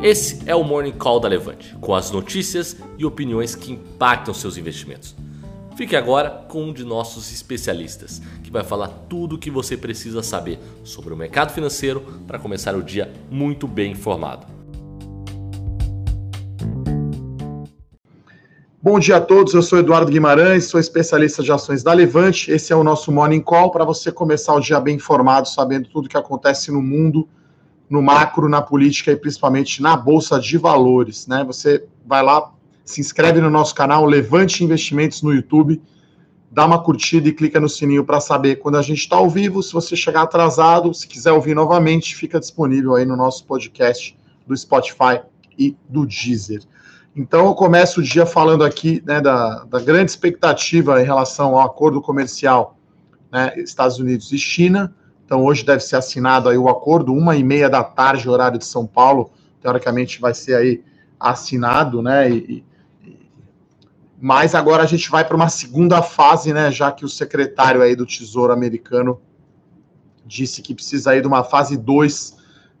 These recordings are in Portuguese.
Esse é o Morning Call da Levante, com as notícias e opiniões que impactam seus investimentos. Fique agora com um de nossos especialistas, que vai falar tudo o que você precisa saber sobre o mercado financeiro para começar o dia muito bem informado. Bom dia a todos, eu sou Eduardo Guimarães, sou especialista de ações da Levante. Esse é o nosso Morning Call para você começar o dia bem informado, sabendo tudo o que acontece no mundo no macro, na política e principalmente na bolsa de valores, né? Você vai lá, se inscreve no nosso canal Levante Investimentos no YouTube, dá uma curtida e clica no sininho para saber quando a gente está ao vivo. Se você chegar atrasado, se quiser ouvir novamente, fica disponível aí no nosso podcast do Spotify e do Deezer. Então, eu começo o dia falando aqui né, da, da grande expectativa em relação ao acordo comercial né, Estados Unidos e China. Então, hoje deve ser assinado aí o acordo, uma e meia da tarde, horário de São Paulo, teoricamente vai ser aí assinado, né? E, e, mas agora a gente vai para uma segunda fase, né? Já que o secretário aí do Tesouro americano disse que precisa aí de uma fase 2,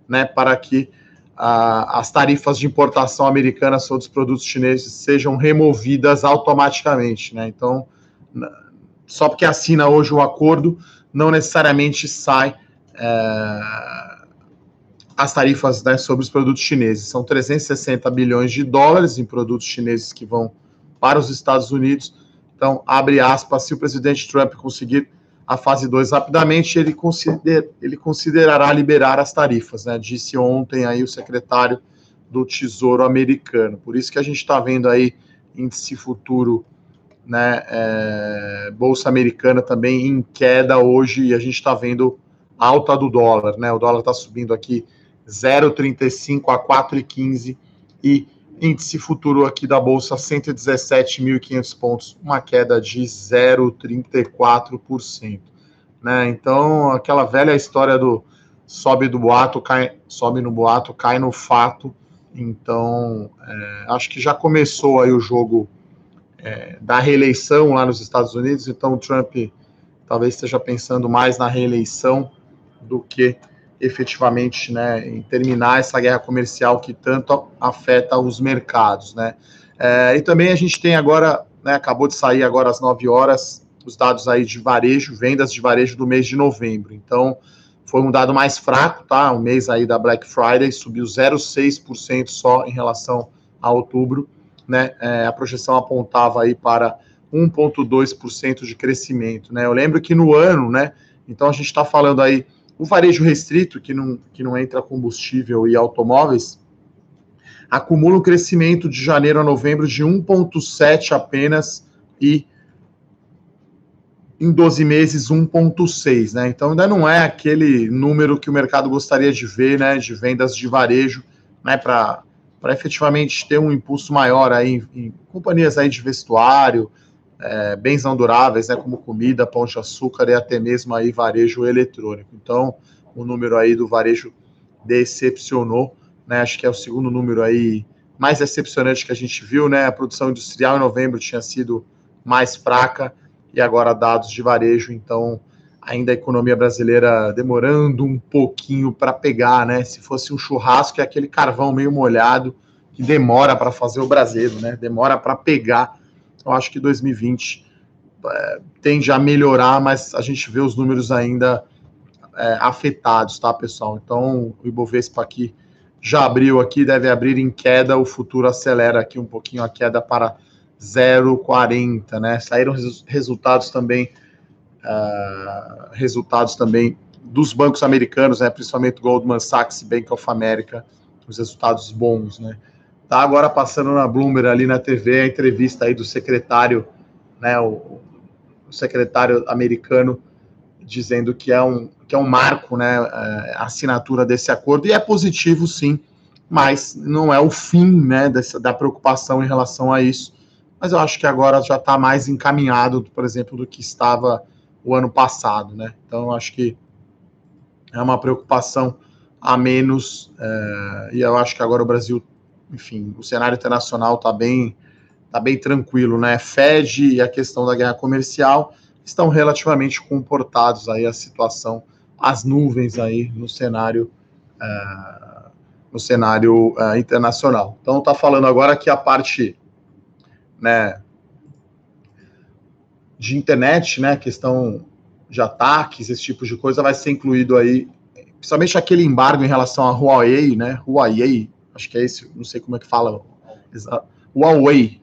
né? Para que as tarifas de importação americanas sobre os produtos chineses sejam removidas automaticamente, né? Então, só porque assina hoje o acordo não necessariamente sai é, as tarifas né, sobre os produtos chineses. São 360 bilhões de dólares em produtos chineses que vão para os Estados Unidos. Então, abre aspas, se o presidente Trump conseguir a fase 2 rapidamente, ele, consider, ele considerará liberar as tarifas, né? Disse ontem aí o secretário do Tesouro americano. Por isso que a gente está vendo aí índice futuro né? É, Bolsa americana também em queda hoje e a gente está vendo alta do dólar, né? O dólar está subindo aqui 0,35 a 4,15 e índice futuro aqui da bolsa 117.500 pontos, uma queda de 0,34%, né? Então, aquela velha história do sobe do boato, cai, sobe no boato, cai no fato. Então, é, acho que já começou aí o jogo é, da reeleição lá nos Estados Unidos, então o Trump talvez esteja pensando mais na reeleição do que efetivamente né, em terminar essa guerra comercial que tanto afeta os mercados. Né? É, e também a gente tem agora, né, acabou de sair agora às 9 horas, os dados aí de varejo, vendas de varejo do mês de novembro. Então, foi um dado mais fraco, tá? O mês aí da Black Friday subiu 0,6% só em relação a outubro né, é, a projeção apontava aí para 1,2% de crescimento. Né? Eu lembro que no ano, né, então a gente está falando aí, o varejo restrito, que não, que não entra combustível e automóveis, acumula um crescimento de janeiro a novembro de 1,7 apenas e em 12 meses 1,6, né? Então ainda não é aquele número que o mercado gostaria de ver, né? De vendas de varejo, né? Para para efetivamente ter um impulso maior aí em, companhias aí de vestuário, é, bens não duráveis, né, como comida, pão de açúcar e até mesmo aí varejo eletrônico. Então, o número aí do varejo decepcionou, né, acho que é o segundo número aí mais decepcionante que a gente viu, né, a produção industrial em novembro tinha sido mais fraca e agora dados de varejo, então ainda a economia brasileira demorando um pouquinho para pegar, né? Se fosse um churrasco, é aquele carvão meio molhado que demora para fazer o braseiro, né? Demora para pegar. Eu acho que 2020 é, tende a melhorar, mas a gente vê os números ainda é, afetados, tá, pessoal? Então, o Ibovespa aqui já abriu aqui, deve abrir em queda, o futuro acelera aqui um pouquinho a queda para 0,40, né? Saíram res resultados também uh, resultados também dos bancos americanos, né, principalmente Goldman Sachs e Bank of America, os resultados bons, né. Tá agora passando na Bloomberg ali na TV a entrevista aí do secretário, né, o, o secretário americano dizendo que é um que é um marco, né, é, a assinatura desse acordo. E é positivo sim, mas não é o fim, né, dessa, da preocupação em relação a isso. Mas eu acho que agora já está mais encaminhado, por exemplo, do que estava o ano passado, né? Então, acho que é uma preocupação a menos, é, e eu acho que agora o Brasil, enfim, o cenário internacional está bem, tá bem tranquilo, né? Fed e a questão da guerra comercial estão relativamente comportados aí a situação, as nuvens aí no cenário é, no cenário uh, internacional. Então, está falando agora que a parte né, de internet, né, questão de ataques, esse tipo de coisa, vai ser incluído aí, principalmente aquele embargo em relação a Huawei, né, Huawei, acho que é esse, não sei como é que fala, Huawei,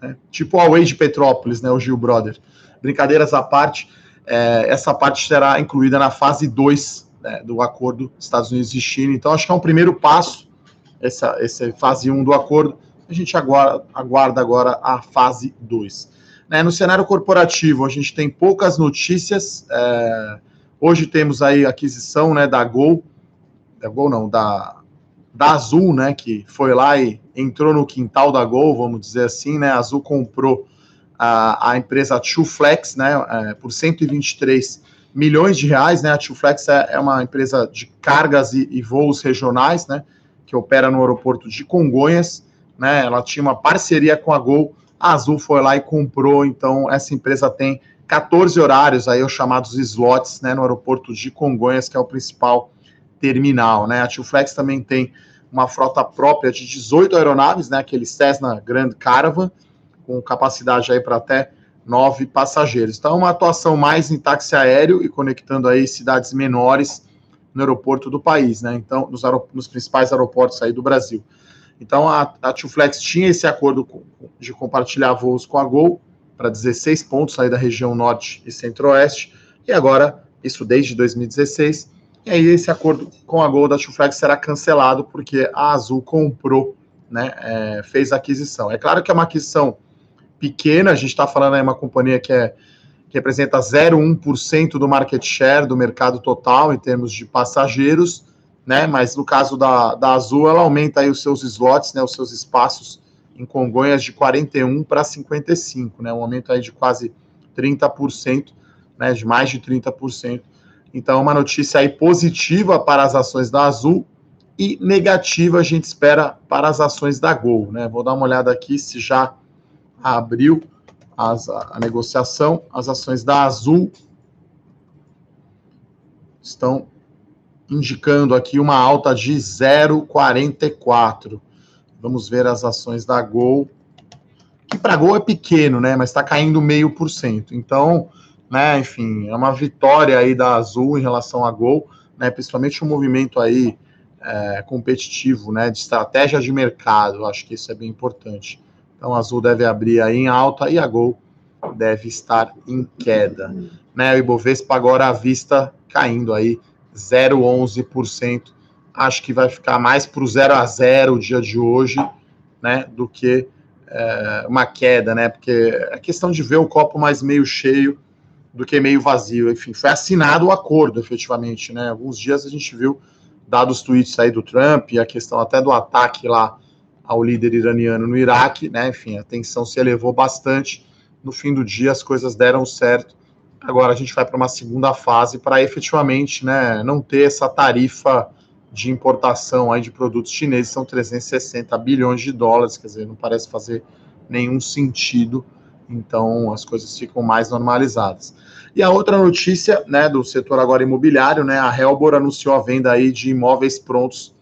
né, tipo Huawei de Petrópolis, né, o Gil Brother. Brincadeiras à parte, é, essa parte será incluída na fase 2 né, do acordo Estados Unidos e China. Então, acho que é um primeiro passo, essa, essa fase 1 um do acordo. A gente aguarda, aguarda agora a fase 2. Né, no cenário corporativo, a gente tem poucas notícias. É, hoje temos aí a aquisição né, da Gol, da Gol não, da, da Azul, né, que foi lá e entrou no quintal da Gol, vamos dizer assim, né, a Azul comprou a, a empresa Flex, né, é, por 123 milhões de reais, né, a Flex é, é uma empresa de cargas e, e, voos regionais, né, que opera no aeroporto de Congonhas, né, ela tinha uma parceria com a Gol, a Azul foi lá e comprou, então essa empresa tem 14 horários aí, os chamados slots, né, no aeroporto de Congonhas, que é o principal terminal, né? A Flex também tem uma frota própria de 18 aeronaves, né? Aquele Cessna Grand Caravan, com capacidade aí para até nove passageiros. Então, uma atuação mais em táxi aéreo e conectando aí cidades menores no aeroporto do país, né? Então, nos, nos principais aeroportos aí do Brasil. Então, a, a Flex tinha esse acordo de compartilhar voos com a Gol para 16 pontos aí da região norte e centro-oeste, e agora, isso desde 2016, e aí esse acordo com a Gol da Flag será cancelado porque a Azul comprou, né, é, fez a aquisição. É claro que é uma aquisição pequena, a gente está falando aí uma companhia que, é, que representa 0,1% do market share do mercado total em termos de passageiros, né, mas no caso da, da Azul, ela aumenta aí os seus slots, né, os seus espaços em Congonhas de 41 para 55, né, um aumento aí de quase 30%, né, de mais de 30%. Então, uma notícia aí positiva para as ações da Azul e negativa a gente espera para as ações da Gol, né? Vou dar uma olhada aqui se já abriu as, a, a negociação. As ações da Azul estão indicando aqui uma alta de 0,44. Vamos ver as ações da Gol, que para Gol é pequeno, né? Mas está caindo meio por cento. Então, né? Enfim, é uma vitória aí da Azul em relação a Gol, né? Principalmente um movimento aí é, competitivo, né? De estratégia de mercado, acho que isso é bem importante. Então, a Azul deve abrir aí em alta e a Gol deve estar em queda, né? O Ibovespa agora à vista caindo aí 0,11%. Acho que vai ficar mais para o 0 a 0 o dia de hoje, né? Do que é, uma queda, né? Porque é questão de ver o copo mais meio cheio do que meio vazio. Enfim, foi assinado o acordo, efetivamente, né? Alguns dias a gente viu, dados os tweets aí do Trump, e a questão até do ataque lá ao líder iraniano no Iraque, né? Enfim, a tensão se elevou bastante. No fim do dia, as coisas deram certo. Agora a gente vai para uma segunda fase para efetivamente, né, não ter essa tarifa de importação aí de produtos chineses, são 360 bilhões de dólares, quer dizer, não parece fazer nenhum sentido. Então as coisas ficam mais normalizadas. E a outra notícia, né, do setor agora imobiliário, né, a Helbor anunciou a venda aí de imóveis prontos,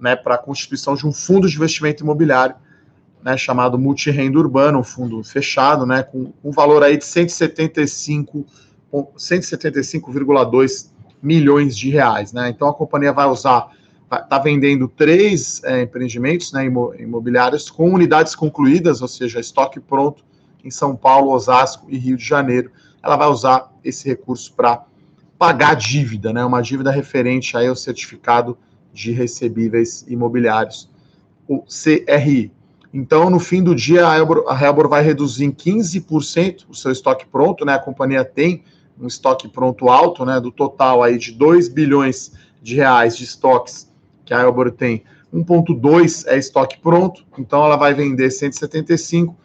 né, para a constituição de um fundo de investimento imobiliário, né, chamado Multirrenda Urbano, um fundo fechado, né, com um valor aí de 175 175,2 milhões de reais, né? Então a companhia vai usar está vendendo três é, empreendimentos né, imobiliários com unidades concluídas, ou seja, estoque pronto em São Paulo, Osasco e Rio de Janeiro. Ela vai usar esse recurso para pagar dívida, né? Uma dívida referente aí ao certificado de recebíveis imobiliários, o CRI. Então, no fim do dia, a Helbor, a vai reduzir em 15% o seu estoque pronto, né? A companhia tem um estoque pronto alto, né? Do total aí de 2 bilhões de reais de estoques que a Helbor tem, 1.2 é estoque pronto, então ela vai vender 175,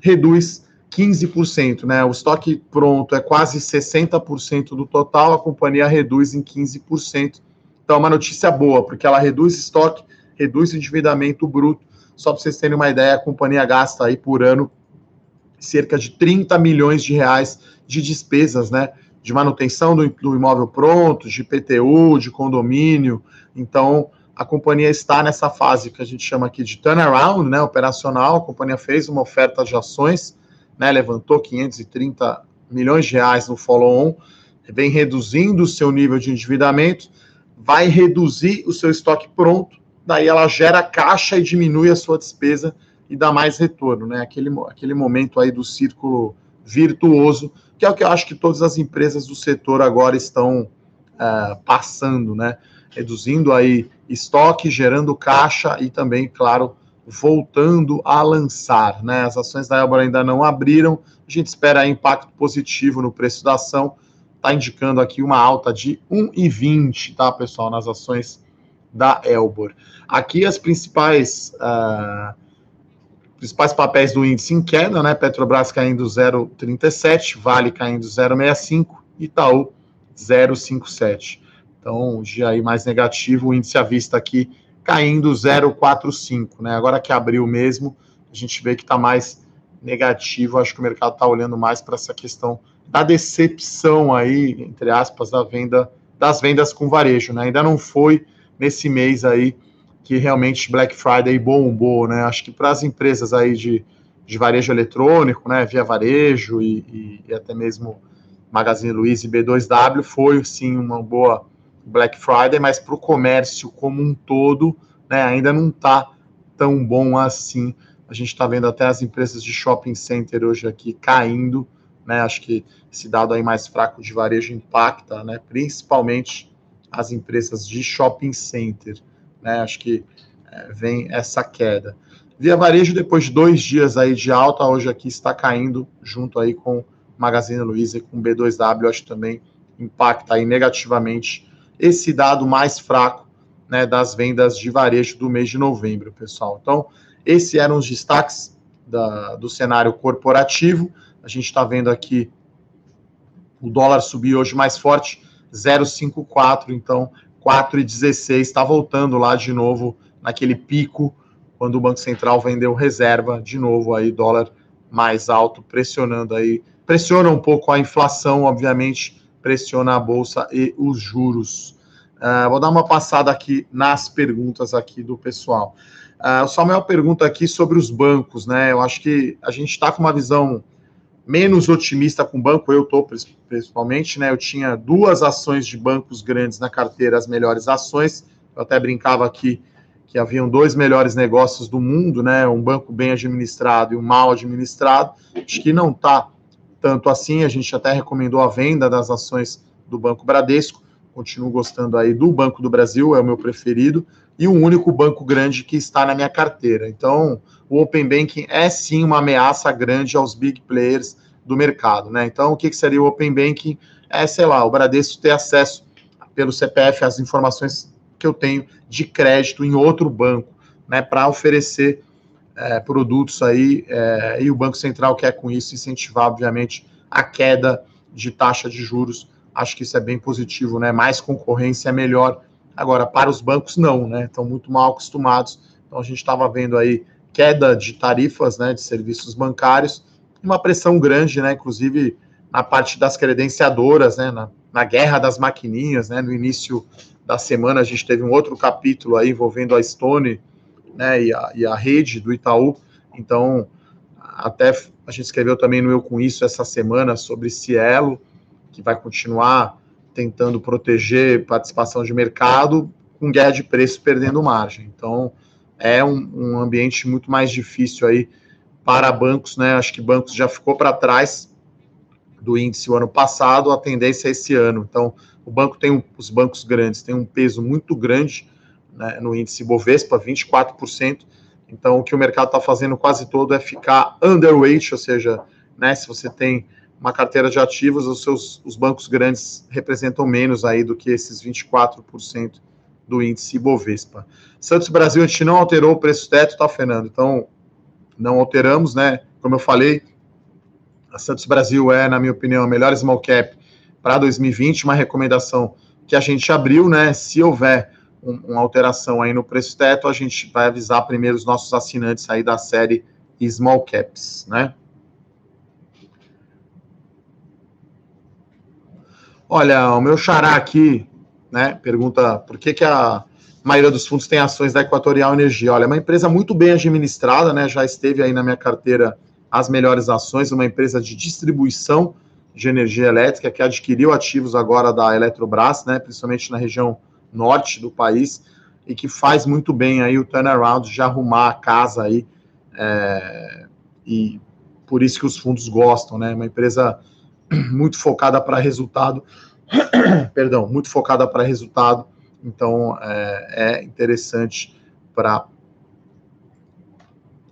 reduz 15%, né? O estoque pronto é quase 60% do total, a companhia reduz em 15%. Então, é uma notícia boa, porque ela reduz estoque, reduz endividamento bruto. Só para vocês terem uma ideia, a companhia gasta aí por ano cerca de 30 milhões de reais de despesas, né? De manutenção do, imóvel pronto, de PTU, de condomínio. Então, a companhia está nessa fase que a gente chama aqui de turnaround, né, operacional. A companhia fez uma oferta de ações, né, levantou 530 milhões de reais no follow-on, vem reduzindo o seu nível de endividamento, vai reduzir o seu estoque pronto, daí ela gera caixa e diminui a sua despesa e dá mais retorno, né? Aquele, aquele momento aí do círculo virtuoso, que é o que eu acho que todas as empresas do setor agora estão uh, passando, né? Reduzindo aí estoque, gerando caixa e também, claro, voltando a lançar, né? As ações da Elbor ainda não abriram, a gente espera impacto positivo no preço da ação, está indicando aqui uma alta de 1,20, tá, pessoal, nas ações da Elbor. Aqui as principais uh, principais papéis do índice em queda, né? Petrobras caindo 0,37, Vale caindo 0,65, Itaú 0,57. Então, dia aí mais negativo, o índice à vista aqui caindo 0,45, né? Agora que abriu mesmo, a gente vê que está mais negativo. Acho que o mercado está olhando mais para essa questão da decepção aí, entre aspas, da venda das vendas com varejo, né? Ainda não foi nesse mês aí que realmente Black Friday bombou, né? Acho que para as empresas aí de, de varejo eletrônico, né, via varejo e, e, e até mesmo Magazine Luiza e B2W foi sim uma boa Black Friday, mas para o comércio como um todo, né, ainda não está tão bom assim. A gente está vendo até as empresas de shopping center hoje aqui caindo, né? Acho que esse dado aí mais fraco de varejo impacta, né? Principalmente as empresas de shopping center né? Acho que é, vem essa queda. Via Varejo, depois de dois dias aí de alta, hoje aqui está caindo junto aí com Magazine Luiza e com B2W, acho que também impacta aí negativamente esse dado mais fraco né, das vendas de varejo do mês de novembro, pessoal. Então, esses eram os destaques da, do cenário corporativo. A gente está vendo aqui o dólar subir hoje mais forte, 0,54, então 4,16, está voltando lá de novo naquele pico quando o Banco Central vendeu reserva, de novo aí dólar mais alto, pressionando aí, pressiona um pouco a inflação, obviamente, pressiona a bolsa e os juros. Uh, vou dar uma passada aqui nas perguntas aqui do pessoal. Uh, o Samuel pergunta aqui sobre os bancos, né? Eu acho que a gente está com uma visão menos otimista com banco, eu estou principalmente, né? Eu tinha duas ações de bancos grandes na carteira, as melhores ações. Eu até brincava aqui que haviam dois melhores negócios do mundo, né? Um banco bem administrado e um mal administrado. Acho que não está tanto assim. A gente até recomendou a venda das ações do Banco Bradesco. Continuo gostando aí do Banco do Brasil, é o meu preferido, e o único banco grande que está na minha carteira. Então, o Open Banking é sim uma ameaça grande aos big players do mercado, né? Então, o que, seria o Open Banking? É, sei lá, o Bradesco ter acesso pelo CPF às informações que eu tenho de crédito em outro banco, né, para oferecer é, produtos aí, é, e o Banco Central quer com isso incentivar, obviamente, a queda de taxa de juros. Acho que isso é bem positivo, né? Mais concorrência é melhor. Agora, para os bancos, não, né? Estão muito mal acostumados. Então, a gente estava vendo aí queda de tarifas né, de serviços bancários, uma pressão grande, né, inclusive na parte das credenciadoras, né, na, na guerra das maquininhas, né, no início da semana a gente teve um outro capítulo aí envolvendo a Stone, né, e a, e a rede do Itaú, então até a gente escreveu também no Eu Com Isso essa semana sobre Cielo, que vai continuar tentando proteger participação de mercado com guerra de preço perdendo margem. Então, é um, um ambiente muito mais difícil aí para bancos, né? Acho que bancos já ficou para trás do índice o ano passado, a tendência é esse ano. Então, o banco tem um, os bancos grandes têm um peso muito grande né, no índice Bovespa, 24%. Então, o que o mercado está fazendo quase todo é ficar underweight, ou seja, né, se você tem uma carteira de ativos, os seus os bancos grandes representam menos aí do que esses 24% do índice Bovespa. Santos Brasil, a gente não alterou o preço teto, tá, Fernando? Então, não alteramos, né? Como eu falei, a Santos Brasil é, na minha opinião, a melhor small cap para 2020, uma recomendação que a gente abriu, né? Se houver um, uma alteração aí no preço teto, a gente vai avisar primeiro os nossos assinantes aí da série Small Caps, né? Olha, o meu xará aqui, né, pergunta por que, que a maioria dos fundos tem ações da Equatorial Energia. Olha, é uma empresa muito bem administrada, né? Já esteve aí na minha carteira as melhores ações, uma empresa de distribuição de energia elétrica que adquiriu ativos agora da Eletrobras, né? Principalmente na região norte do país e que faz muito bem aí o turnaround de arrumar a casa aí é, e por isso que os fundos gostam, né? Uma empresa muito focada para resultado, perdão, muito focada para resultado, então é, é interessante para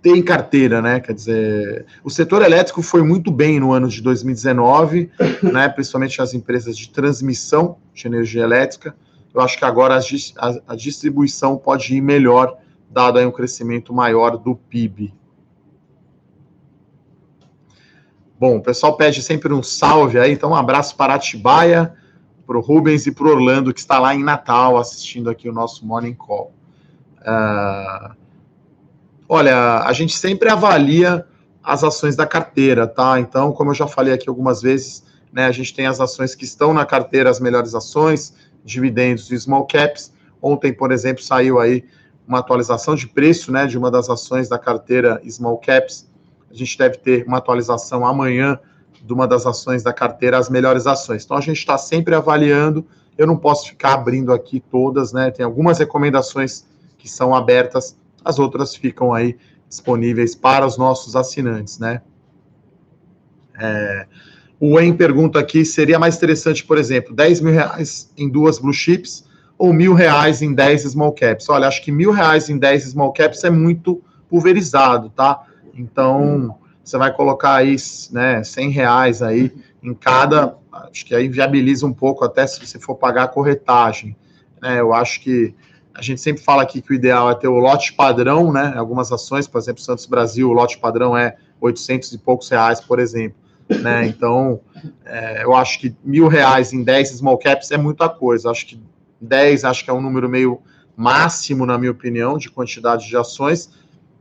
ter em carteira, né? Quer dizer, o setor elétrico foi muito bem no ano de 2019, né? Principalmente as empresas de transmissão de energia elétrica. Eu acho que agora a, a, a distribuição pode ir melhor, dado aí um crescimento maior do PIB. Bom, o pessoal pede sempre um salve aí, então um abraço para Atibaia, para o Rubens e para o Orlando, que está lá em Natal assistindo aqui o nosso Morning Call. Uh, olha, a gente sempre avalia as ações da carteira, tá? Então, como eu já falei aqui algumas vezes, né, a gente tem as ações que estão na carteira, as melhores ações, dividendos e small caps. Ontem, por exemplo, saiu aí uma atualização de preço, né, de uma das ações da carteira small caps, a gente deve ter uma atualização amanhã de uma das ações da carteira, as melhores ações. Então a gente está sempre avaliando. Eu não posso ficar abrindo aqui todas, né? Tem algumas recomendações que são abertas, as outras ficam aí disponíveis para os nossos assinantes, né? É, o En pergunta aqui: seria mais interessante, por exemplo, 10 mil reais em duas blue chips ou mil reais em 10 small caps? Olha, acho que mil reais em 10 small caps é muito pulverizado, tá? Então, você vai colocar aí, né, 100 reais aí em cada, acho que aí viabiliza um pouco até se você for pagar a corretagem, né, eu acho que a gente sempre fala aqui que o ideal é ter o lote padrão, né, algumas ações, por exemplo, Santos Brasil, o lote padrão é 800 e poucos reais, por exemplo, né, então, é, eu acho que mil reais em 10 small caps é muita coisa, acho que 10, acho que é um número meio máximo, na minha opinião, de quantidade de ações,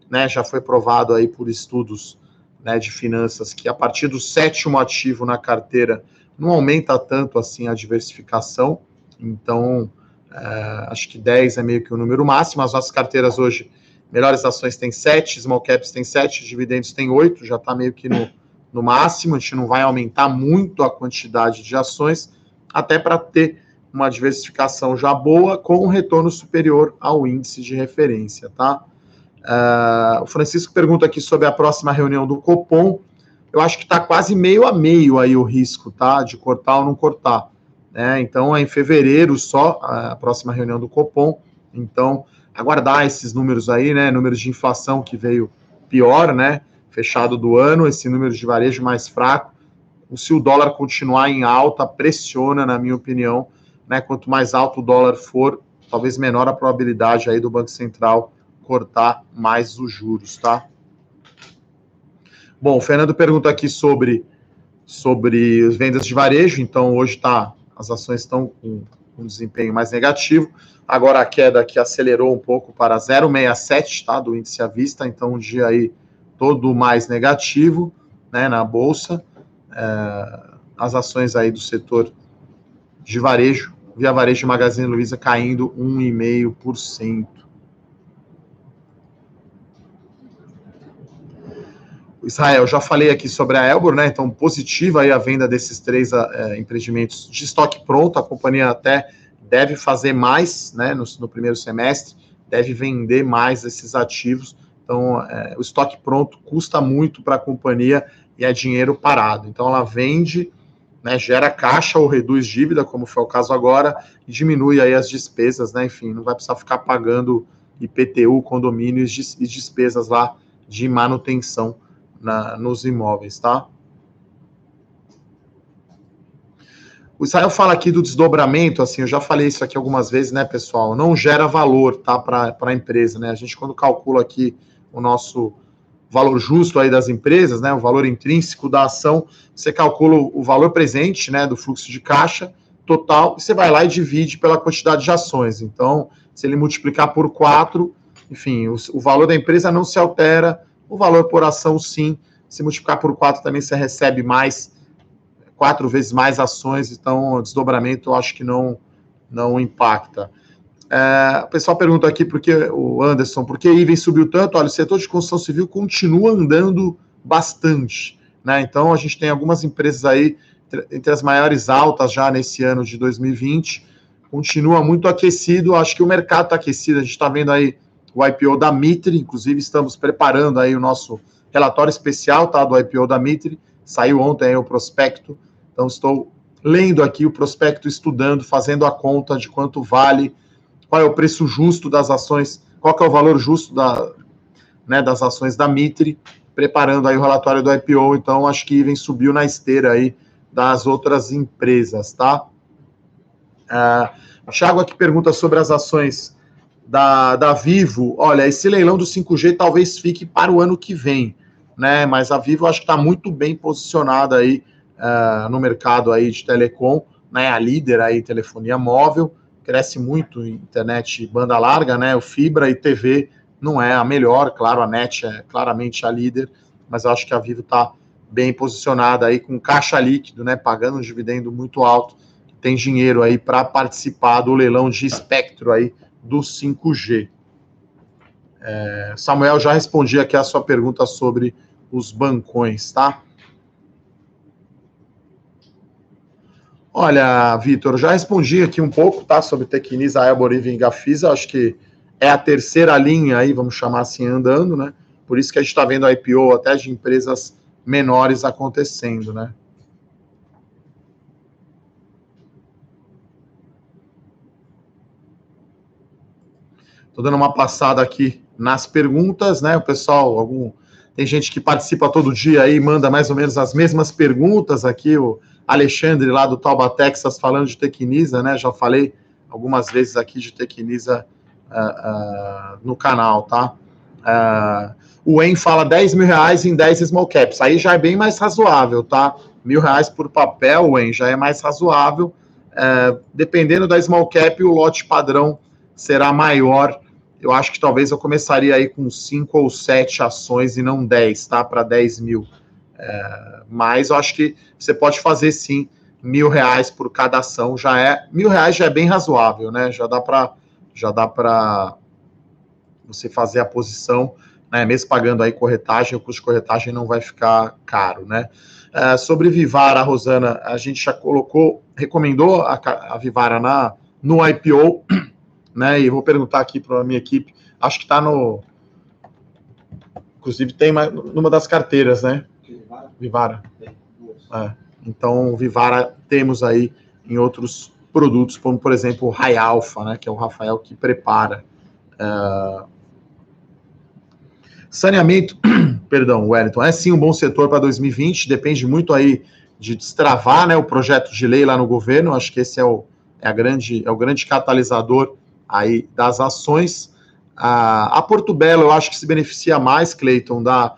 né, já foi provado aí por estudos né, de finanças que a partir do sétimo ativo na carteira não aumenta tanto assim a diversificação, então é, acho que 10 é meio que o número máximo, as nossas carteiras hoje, melhores ações tem 7, small caps tem 7, dividendos tem 8, já está meio que no, no máximo, a gente não vai aumentar muito a quantidade de ações, até para ter uma diversificação já boa com um retorno superior ao índice de referência, tá? Uh, o Francisco pergunta aqui sobre a próxima reunião do Copom. Eu acho que está quase meio a meio aí o risco, tá? De cortar ou não cortar. Né? Então é em fevereiro só a próxima reunião do Copom. Então, aguardar esses números aí, né? Números de inflação que veio pior, né? Fechado do ano, esse número de varejo mais fraco. Se o dólar continuar em alta, pressiona, na minha opinião, né? Quanto mais alto o dólar for, talvez menor a probabilidade aí do Banco Central cortar mais os juros, tá? Bom, o Fernando pergunta aqui sobre, sobre as vendas de varejo, então hoje tá, as ações estão com um desempenho mais negativo. Agora a queda aqui acelerou um pouco para 0,67, tá? Do índice à vista, então um dia aí todo mais negativo, né? Na bolsa. É, as ações aí do setor de varejo, Via Varejo e Magazine Luiza caindo 1,5%. Israel, já falei aqui sobre a Elbor, né? Então, positiva a venda desses três é, empreendimentos de estoque pronto. A companhia até deve fazer mais, né? No, no primeiro semestre, deve vender mais esses ativos. Então, é, o estoque pronto custa muito para a companhia e é dinheiro parado. Então, ela vende, né, gera caixa ou reduz dívida, como foi o caso agora, e diminui aí as despesas, né? Enfim, não vai precisar ficar pagando IPTU, condomínios e despesas lá de manutenção na, nos imóveis, tá? O Israel fala aqui do desdobramento, assim, eu já falei isso aqui algumas vezes, né, pessoal? Não gera valor, tá, para a empresa, né? A gente, quando calcula aqui o nosso valor justo aí das empresas, né, o valor intrínseco da ação, você calcula o valor presente, né, do fluxo de caixa total, e você vai lá e divide pela quantidade de ações. Então, se ele multiplicar por 4, enfim, o, o valor da empresa não se altera, o valor por ação, sim. Se multiplicar por 4 também você recebe mais, quatro vezes mais ações, então o desdobramento eu acho que não, não impacta. É, o pessoal pergunta aqui por que o Anderson, por que Iven subiu tanto? Olha, o setor de construção civil continua andando bastante, né? Então a gente tem algumas empresas aí entre as maiores altas já nesse ano de 2020, continua muito aquecido. Acho que o mercado está aquecido. A gente está vendo aí o IPO da Mitre, inclusive estamos preparando aí o nosso relatório especial, tá, do IPO da Mitre. Saiu ontem aí o prospecto. Então estou lendo aqui o prospecto, estudando, fazendo a conta de quanto vale qual é o preço justo das ações, qual é o valor justo da, né, das ações da Mitre, preparando aí o relatório do IPO, então acho que Iven subiu na esteira aí das outras empresas, tá? Uh, o Thiago aqui pergunta sobre as ações da, da Vivo. Olha, esse leilão do 5G talvez fique para o ano que vem, né? Mas a Vivo acho que está muito bem posicionada aí uh, no mercado aí de telecom, né? A líder aí telefonia móvel cresce muito internet banda larga, né? O fibra e TV não é a melhor, claro, a NET é claramente a líder, mas acho que a Vivo está bem posicionada aí com caixa líquido, né? Pagando um dividendo muito alto, tem dinheiro aí para participar do leilão de espectro aí do 5G. É, Samuel já respondi aqui a sua pergunta sobre os bancões, tá? Olha, Vitor, já respondi aqui um pouco, tá, sobre Tecnisa, Elbor e Gafisa, acho que é a terceira linha aí, vamos chamar assim, andando, né? Por isso que a gente está vendo a IPO até de empresas menores acontecendo, né? Estou dando uma passada aqui nas perguntas, né? O pessoal, algum tem gente que participa todo dia aí, manda mais ou menos as mesmas perguntas aqui. O Alexandre, lá do Tauba, Texas, falando de Tecnisa, né? Já falei algumas vezes aqui de Tecnisa uh, uh, no canal, tá? Uh, o EN fala 10 mil reais em 10 small caps. Aí já é bem mais razoável, tá? Mil reais por papel, EN, já é mais razoável. dependendo da small cap, o lote padrão será maior. Eu acho que talvez eu começaria aí com 5 ou 7 ações e não 10, tá? Para 10 mil. É, mas eu acho que você pode fazer sim mil reais por cada ação. Já é mil reais já é bem razoável, né? Já dá para já dá para você fazer a posição, né? Mesmo pagando aí corretagem, o custo de corretagem não vai ficar caro, né? É, sobre Vivara, Rosana, a gente já colocou, recomendou a, a Vivara na no IPO, né? E vou perguntar aqui para a minha equipe. Acho que está no Inclusive tem uma, numa das carteiras, né? Vivara. É. Então, Vivara temos aí em outros produtos, como por exemplo o Rai Alpha, né, que é o Rafael que prepara. Uh... Saneamento, perdão, Wellington, é sim um bom setor para 2020, depende muito aí de destravar né, o projeto de lei lá no governo, acho que esse é o, é a grande, é o grande catalisador aí das ações. Uh, a Porto Belo, eu acho que se beneficia mais, Cleiton, da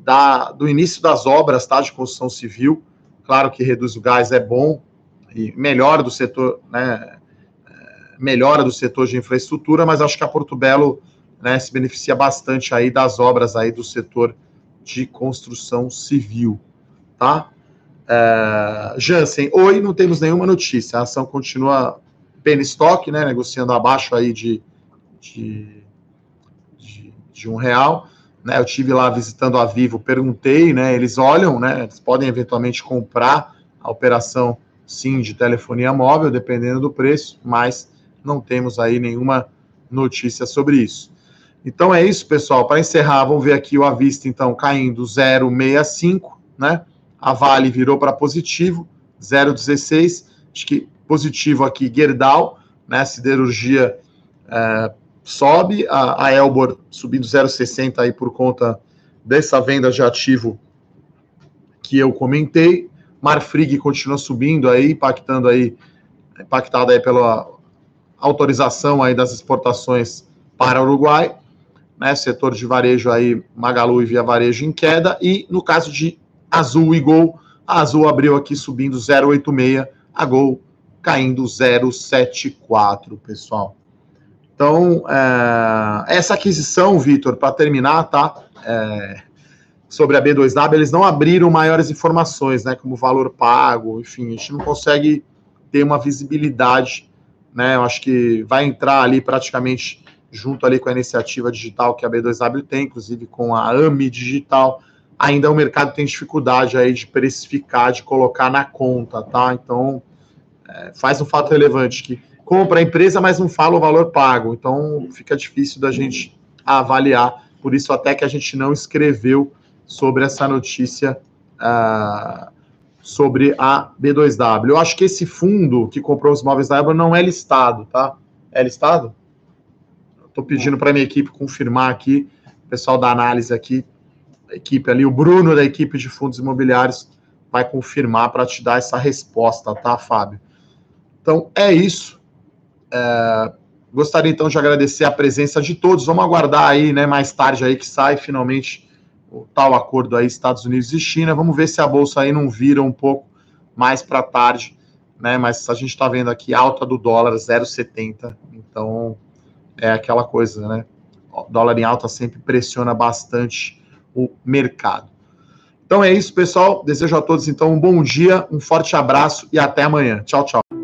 da, do início das obras tá, de construção civil. Claro que reduz o gás é bom e melhora do setor, né, melhora do setor de infraestrutura, mas acho que a Porto Belo né, se beneficia bastante aí das obras aí do setor de construção civil, tá? É, Jansen, oi, não temos nenhuma notícia, a ação continua penny stock, né, negociando abaixo aí de, de, de, de um real, né, eu tive lá visitando a Vivo, perguntei, né, eles olham, né, eles podem eventualmente comprar a operação sim de telefonia móvel, dependendo do preço, mas não temos aí nenhuma notícia sobre isso. Então é isso, pessoal. Para encerrar, vamos ver aqui o Avista, então, caindo 0,65, né? A Vale virou para positivo, 0,16. Acho que positivo aqui, Gerdau, né? Siderurgia é, sobe, a, a Elbor subindo 0,60 aí por conta dessa venda de ativo que eu comentei. Marfrig continua subindo aí, impactando aí, impactada aí pela autorização aí das exportações para o Uruguai, né? Setor de varejo aí, Magalu e Via Varejo em queda e no caso de Azul e Gol, a Azul abriu aqui subindo 0,86, a Gol caindo 0,74, pessoal. Então, é, essa aquisição, Vitor, para terminar, tá? É, sobre a B2W, eles não abriram maiores informações, né? Como valor pago, enfim, a gente não consegue ter uma visibilidade né? Eu acho que vai entrar ali praticamente junto ali com a iniciativa digital que a B2W tem, inclusive com a AMI Digital. Ainda o mercado tem dificuldade aí de precificar, de colocar na conta, tá? Então, é, faz um fato relevante que compra a empresa, mas não fala o valor pago. Então, fica difícil da gente avaliar. Por isso, até que a gente não escreveu sobre essa notícia uh, sobre a B2W. Eu acho que esse fundo que comprou os imóveis da Ebro não é listado, tá? É listado? Estou pedindo para minha equipe confirmar aqui, o pessoal da análise aqui, a equipe ali, o Bruno da equipe de fundos imobiliários vai confirmar para te dar essa resposta, tá, Fábio? Então, é isso. É, gostaria então de agradecer a presença de todos. Vamos aguardar aí, né, mais tarde aí que sai finalmente o tal acordo aí Estados Unidos e China. Vamos ver se a bolsa aí não vira um pouco mais para tarde, né? Mas a gente está vendo aqui alta do dólar 0,70. Então é aquela coisa, né? Dólar em alta sempre pressiona bastante o mercado. Então é isso, pessoal. Desejo a todos então um bom dia, um forte abraço e até amanhã. Tchau, tchau.